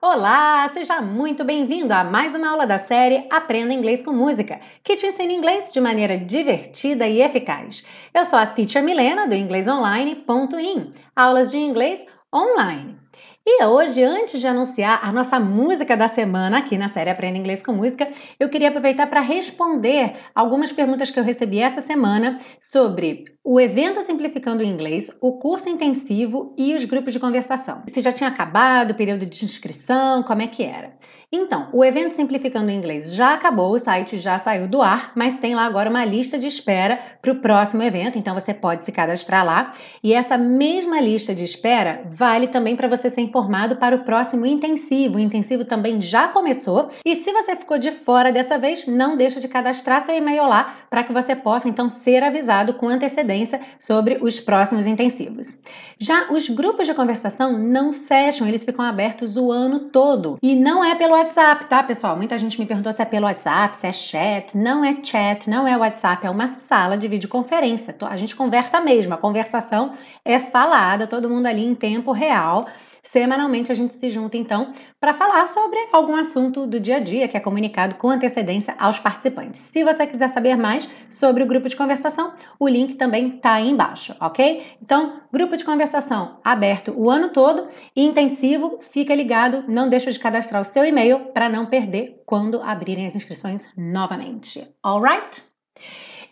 Olá, seja muito bem-vindo a mais uma aula da série Aprenda Inglês com Música, que te ensina inglês de maneira divertida e eficaz. Eu sou a Teacher Milena do inglesonline.in, aulas de inglês online. E hoje, antes de anunciar a nossa música da semana aqui na série Aprenda Inglês com Música, eu queria aproveitar para responder algumas perguntas que eu recebi essa semana sobre o evento Simplificando o Inglês, o curso intensivo e os grupos de conversação. Se já tinha acabado o período de inscrição, como é que era? Então, o evento Simplificando o Inglês já acabou, o site já saiu do ar, mas tem lá agora uma lista de espera para o próximo evento, então você pode se cadastrar lá. E essa mesma lista de espera vale também para você ser informado para o próximo intensivo. O intensivo também já começou. E se você ficou de fora dessa vez, não deixa de cadastrar seu e-mail lá para que você possa então ser avisado com antecedência sobre os próximos intensivos. Já os grupos de conversação não fecham, eles ficam abertos o ano todo. E não é pelo WhatsApp, tá, pessoal? Muita gente me perguntou se é pelo WhatsApp, se é chat. Não é chat, não é WhatsApp, é uma sala de videoconferência. A gente conversa mesmo, a conversação é falada, todo mundo ali em tempo real. Semanalmente a gente se junta então para falar sobre algum assunto do dia a dia que é comunicado com antecedência aos participantes. Se você quiser saber mais sobre o grupo de conversação, o link também está aí embaixo, ok? Então, grupo de conversação aberto o ano todo e intensivo, fica ligado, não deixa de cadastrar o seu e-mail para não perder quando abrirem as inscrições novamente. Alright?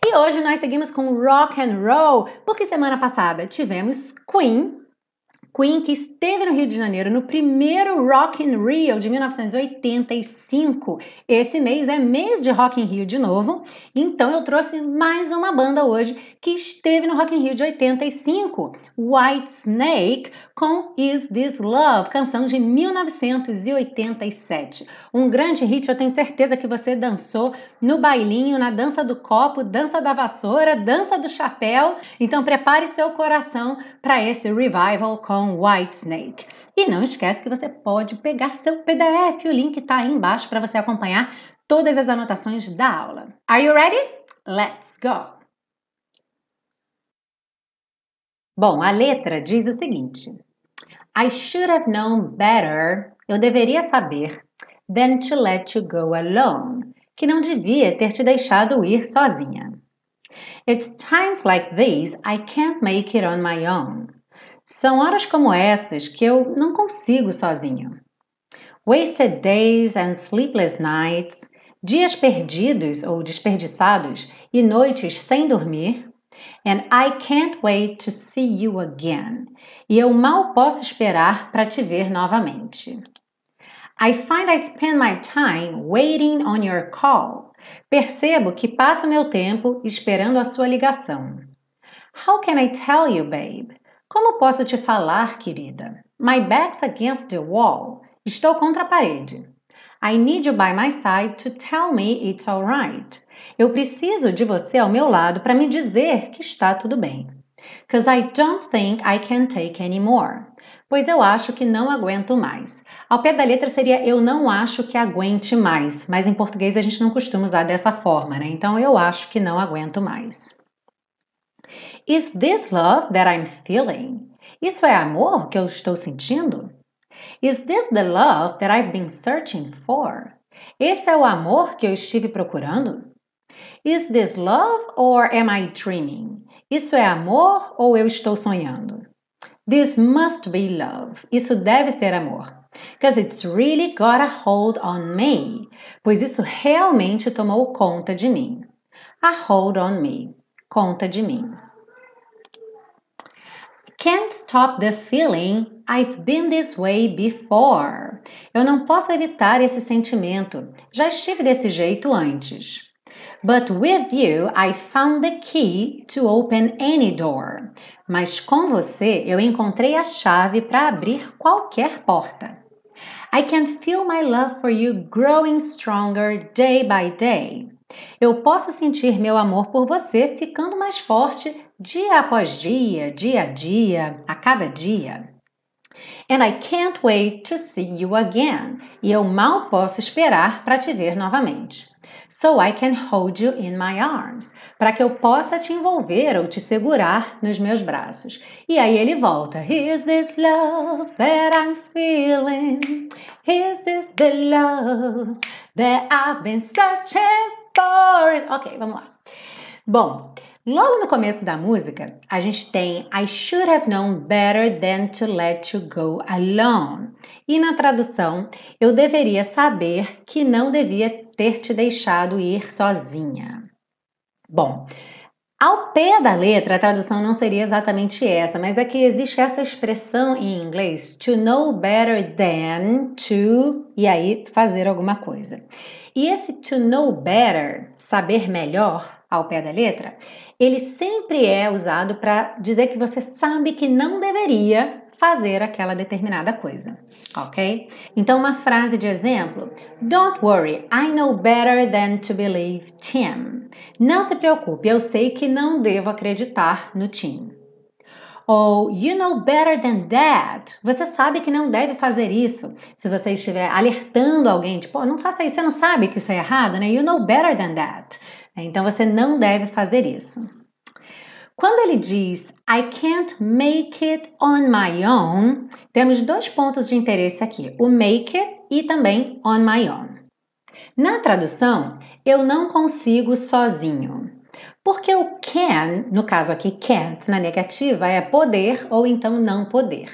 E hoje nós seguimos com rock and roll, porque semana passada tivemos Queen Queen, que esteve no Rio de Janeiro no primeiro Rock in Rio de 1985. Esse mês é mês de Rock in Rio de novo, então eu trouxe mais uma banda hoje que esteve no Rock in Rio de 85, White Snake, com Is This Love, canção de 1987. Um grande hit, eu tenho certeza que você dançou no bailinho, na dança do copo, dança da vassoura, dança do chapéu. Então prepare seu coração para esse revival com com Whitesnake. E não esquece que você pode pegar seu PDF, o link está aí embaixo para você acompanhar todas as anotações da aula. Are you ready? Let's go! Bom, a letra diz o seguinte: I should have known better, eu deveria saber, than to let you go alone, que não devia ter te deixado ir sozinha. It's times like these I can't make it on my own. São horas como essas que eu não consigo sozinho. Wasted days and sleepless nights, dias perdidos ou desperdiçados e noites sem dormir. And I can't wait to see you again. E eu mal posso esperar para te ver novamente. I find I spend my time waiting on your call. Percebo que passo meu tempo esperando a sua ligação. How can I tell you, babe? Como posso te falar, querida? My back's against the wall. Estou contra a parede. I need you by my side to tell me it's alright. Eu preciso de você ao meu lado para me dizer que está tudo bem. Cause I don't think I can take anymore. Pois eu acho que não aguento mais. Ao pé da letra seria eu não acho que aguente mais, mas em português a gente não costuma usar dessa forma, né? Então eu acho que não aguento mais. Is this love that I'm feeling? Isso é amor que eu estou sentindo? Is this the love that I've been searching for? Esse é o amor que eu estive procurando? Is this love or am I dreaming? Isso é amor ou eu estou sonhando? This must be love. Isso deve ser amor. Because it's really got a hold on me. Pois isso realmente tomou conta de mim. A hold on me. Conta de mim. Can't stop the feeling I've been this way before. Eu não posso evitar esse sentimento. Já estive desse jeito antes. But with you, I found the key to open any door. Mas com você, eu encontrei a chave para abrir qualquer porta. I can feel my love for you growing stronger day by day. Eu posso sentir meu amor por você ficando mais forte dia após dia, dia a dia, a cada dia. And I can't wait to see you again. E eu mal posso esperar para te ver novamente. So I can hold you in my arms. Para que eu possa te envolver ou te segurar nos meus braços. E aí ele volta. Here's this love that I'm feeling. Here's this the love that I've been searching for. Ok, vamos lá. Bom, Logo no começo da música, a gente tem I should have known better than to let you go alone. E na tradução, eu deveria saber que não devia ter te deixado ir sozinha. Bom, ao pé da letra, a tradução não seria exatamente essa, mas é que existe essa expressão em inglês to know better than to e aí fazer alguma coisa. E esse to know better, saber melhor, ao pé da letra, ele sempre é usado para dizer que você sabe que não deveria fazer aquela determinada coisa, ok? Então, uma frase de exemplo: Don't worry, I know better than to believe Tim. Não se preocupe, eu sei que não devo acreditar no Tim. Ou you know better than that. Você sabe que não deve fazer isso. Se você estiver alertando alguém, tipo, oh, não faça isso, você não sabe que isso é errado, né? You know better than that. Então você não deve fazer isso. Quando ele diz I can't make it on my own, temos dois pontos de interesse aqui: o make it e também on my own. Na tradução, eu não consigo sozinho. Porque o can, no caso aqui can't na negativa, é poder ou então não poder.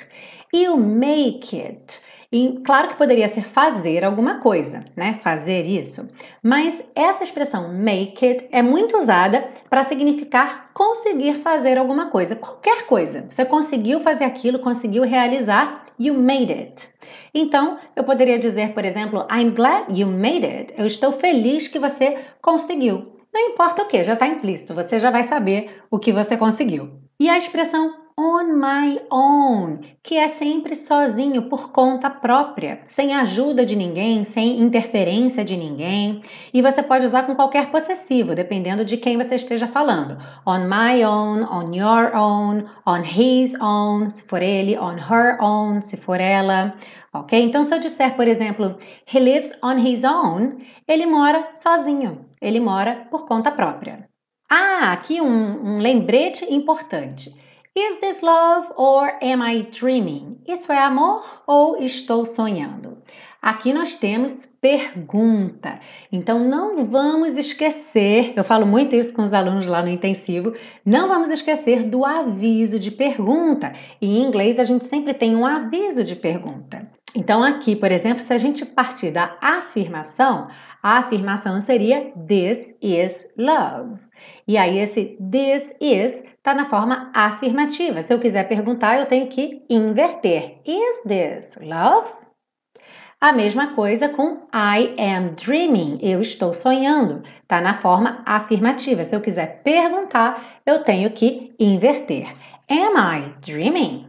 E o make it e claro que poderia ser fazer alguma coisa, né? Fazer isso. Mas essa expressão make it é muito usada para significar conseguir fazer alguma coisa, qualquer coisa. Você conseguiu fazer aquilo, conseguiu realizar, you made it. Então, eu poderia dizer, por exemplo, I'm glad you made it. Eu estou feliz que você conseguiu. Não importa o que, já está implícito, você já vai saber o que você conseguiu. E a expressão on my own, que é sempre sozinho, por conta própria, sem ajuda de ninguém, sem interferência de ninguém. E você pode usar com qualquer possessivo, dependendo de quem você esteja falando. On my own, on your own, on his own, se for ele, on her own, se for ela. Ok? Então, se eu disser, por exemplo, he lives on his own, ele mora sozinho, ele mora por conta própria. Ah, aqui um, um lembrete importante. Is this love or am I dreaming? Isso é amor ou estou sonhando? Aqui nós temos pergunta. Então não vamos esquecer, eu falo muito isso com os alunos lá no intensivo, não vamos esquecer do aviso de pergunta. Em inglês a gente sempre tem um aviso de pergunta. Então aqui, por exemplo, se a gente partir da afirmação, a afirmação seria This is love. E aí esse this is está na forma afirmativa. Se eu quiser perguntar, eu tenho que inverter. Is this love? A mesma coisa com I am dreaming. Eu estou sonhando. Está na forma afirmativa. Se eu quiser perguntar, eu tenho que inverter. Am I dreaming?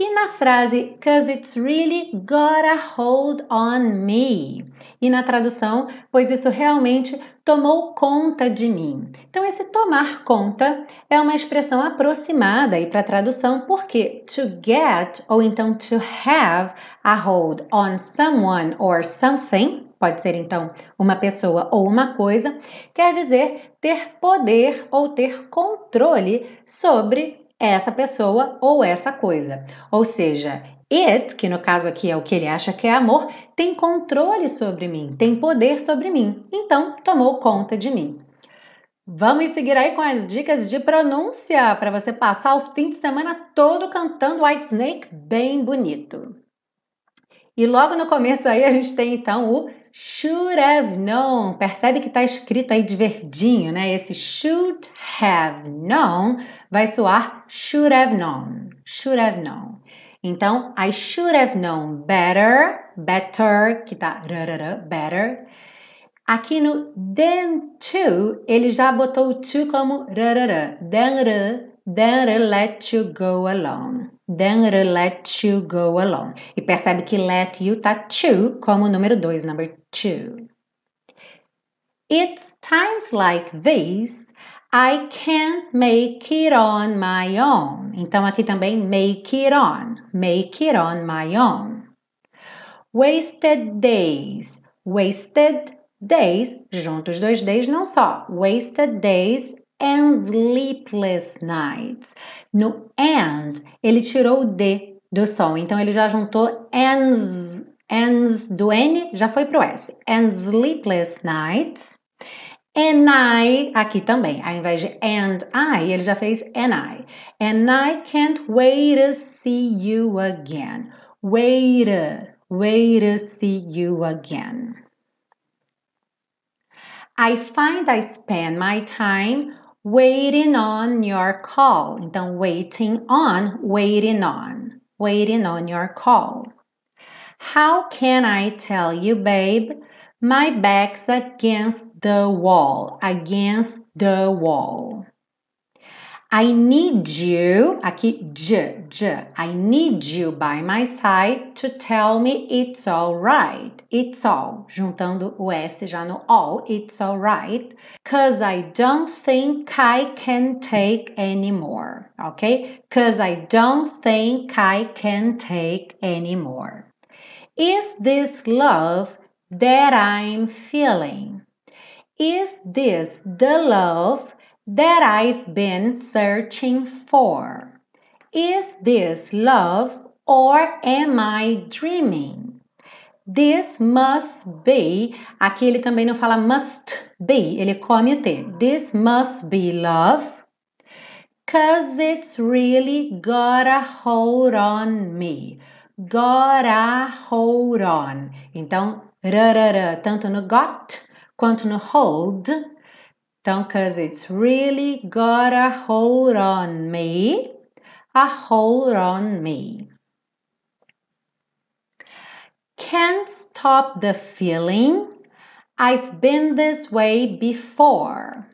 E na frase Cause it's really got a hold on me. E na tradução, pois isso realmente tomou conta de mim. Então, esse tomar conta é uma expressão aproximada aí para a tradução, porque to get ou então to have a hold on someone or something pode ser então uma pessoa ou uma coisa, quer dizer ter poder ou ter controle sobre essa pessoa ou essa coisa. Ou seja, it, que no caso aqui é o que ele acha que é amor, tem controle sobre mim, tem poder sobre mim. Então, tomou conta de mim. Vamos seguir aí com as dicas de pronúncia para você passar o fim de semana todo cantando White Snake bem bonito. E logo no começo aí a gente tem então o should have known. Percebe que está escrito aí de verdinho, né? Esse should have known vai soar should have known. Should have known. Então, I should have known better, better, que tá better. Aqui no than to, ele já botou o to como rarara, than, than let you go alone. Then let you go alone. E percebe que let you tá to como número 2, number 2. It's times like these I can't make it on my own. Então aqui também make it on. Make it on my own. Wasted days. Wasted days, juntos dois days não só. Wasted days and sleepless nights. No and, ele tirou o D do som, então ele já juntou ends, ends do N, já foi pro S. And sleepless nights. And I, aqui também, ao invés de and I, ele já fez and I. And I can't wait to see you again. Wait, wait to see you again. I find I spend my time waiting on your call. Então, waiting on, waiting on, waiting on your call. How can I tell you, babe? My back's against the wall, against the wall. I need you, aqui j, j. I need you by my side to tell me it's all right. It's all, juntando o S já no all, it's all right. Cause I don't think I can take anymore, okay? Cause I don't think I can take anymore. Is this love that I'm feeling? Is this the love that I've been searching for. Is this love or am I dreaming? This must be. Aqui ele também não fala must be, ele come o T. This must be love. Cause it's really got a hold on me. Got a hold on. Então, rarara, tanto no got quanto no hold então, cause it's really got a hold on me. A hold on me. Can't stop the feeling. I've been this way before.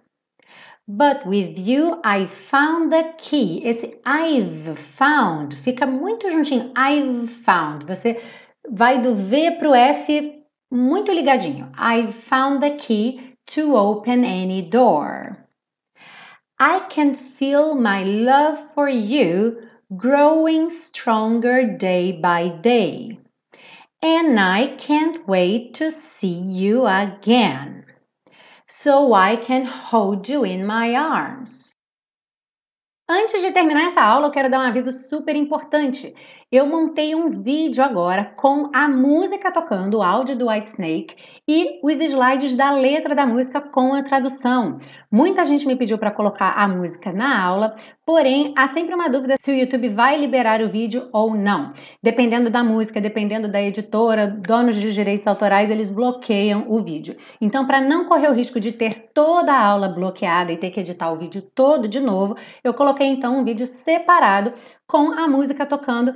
But with you, I found the key. Esse I've found fica muito juntinho. I've found. Você vai do V para o F muito ligadinho. I've found the key to open any door. I can feel my love for you growing stronger day by day. And I can't wait to see you again so I can hold you in my arms. Antes de terminar essa aula, eu quero dar um aviso super importante. Eu montei um vídeo agora com a música tocando, o áudio do White Snake e os slides da letra da música com a tradução. Muita gente me pediu para colocar a música na aula, porém há sempre uma dúvida se o YouTube vai liberar o vídeo ou não. Dependendo da música, dependendo da editora, donos de direitos autorais, eles bloqueiam o vídeo. Então, para não correr o risco de ter toda a aula bloqueada e ter que editar o vídeo todo de novo, eu coloquei então um vídeo separado com a música tocando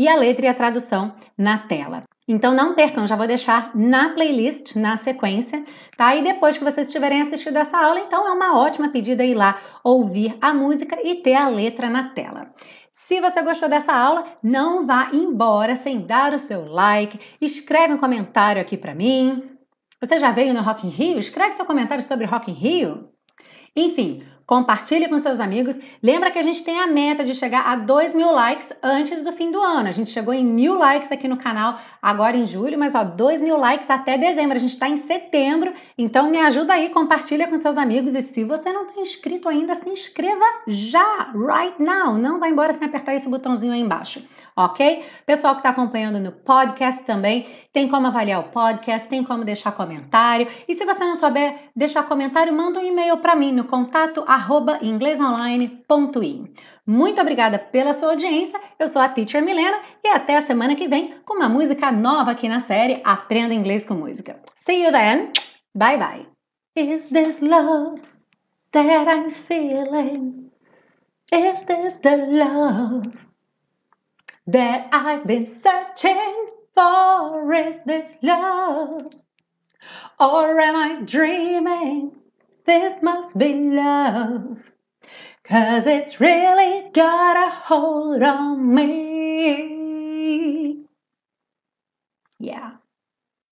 e a letra e a tradução na tela. Então não percam, já vou deixar na playlist, na sequência, tá? E depois que vocês tiverem assistido essa aula, então é uma ótima pedida ir lá ouvir a música e ter a letra na tela. Se você gostou dessa aula, não vá embora sem dar o seu like, escreve um comentário aqui para mim. Você já veio no Rock in Rio? Escreve seu comentário sobre Rock in Rio. Enfim, Compartilhe com seus amigos. Lembra que a gente tem a meta de chegar a 2 mil likes antes do fim do ano. A gente chegou em mil likes aqui no canal agora em julho, mas ó, 2 mil likes até dezembro. A gente está em setembro, então me ajuda aí, compartilha com seus amigos. E se você não está inscrito ainda, se inscreva já, right now. Não vai embora sem apertar esse botãozinho aí embaixo, ok? Pessoal que está acompanhando no podcast também, tem como avaliar o podcast, tem como deixar comentário. E se você não souber deixar comentário, manda um e-mail para mim no contato inglesonline.in. Muito obrigada pela sua audiência. Eu sou a Teacher Milena e até a semana que vem com uma música nova aqui na série Aprenda Inglês com Música. See you then. Bye bye. Is this love that I'm feeling? Is this the love that I've been searching for? Is this love? Or am I dreaming? This must be love. Cause it's really got a hold on me. Yeah.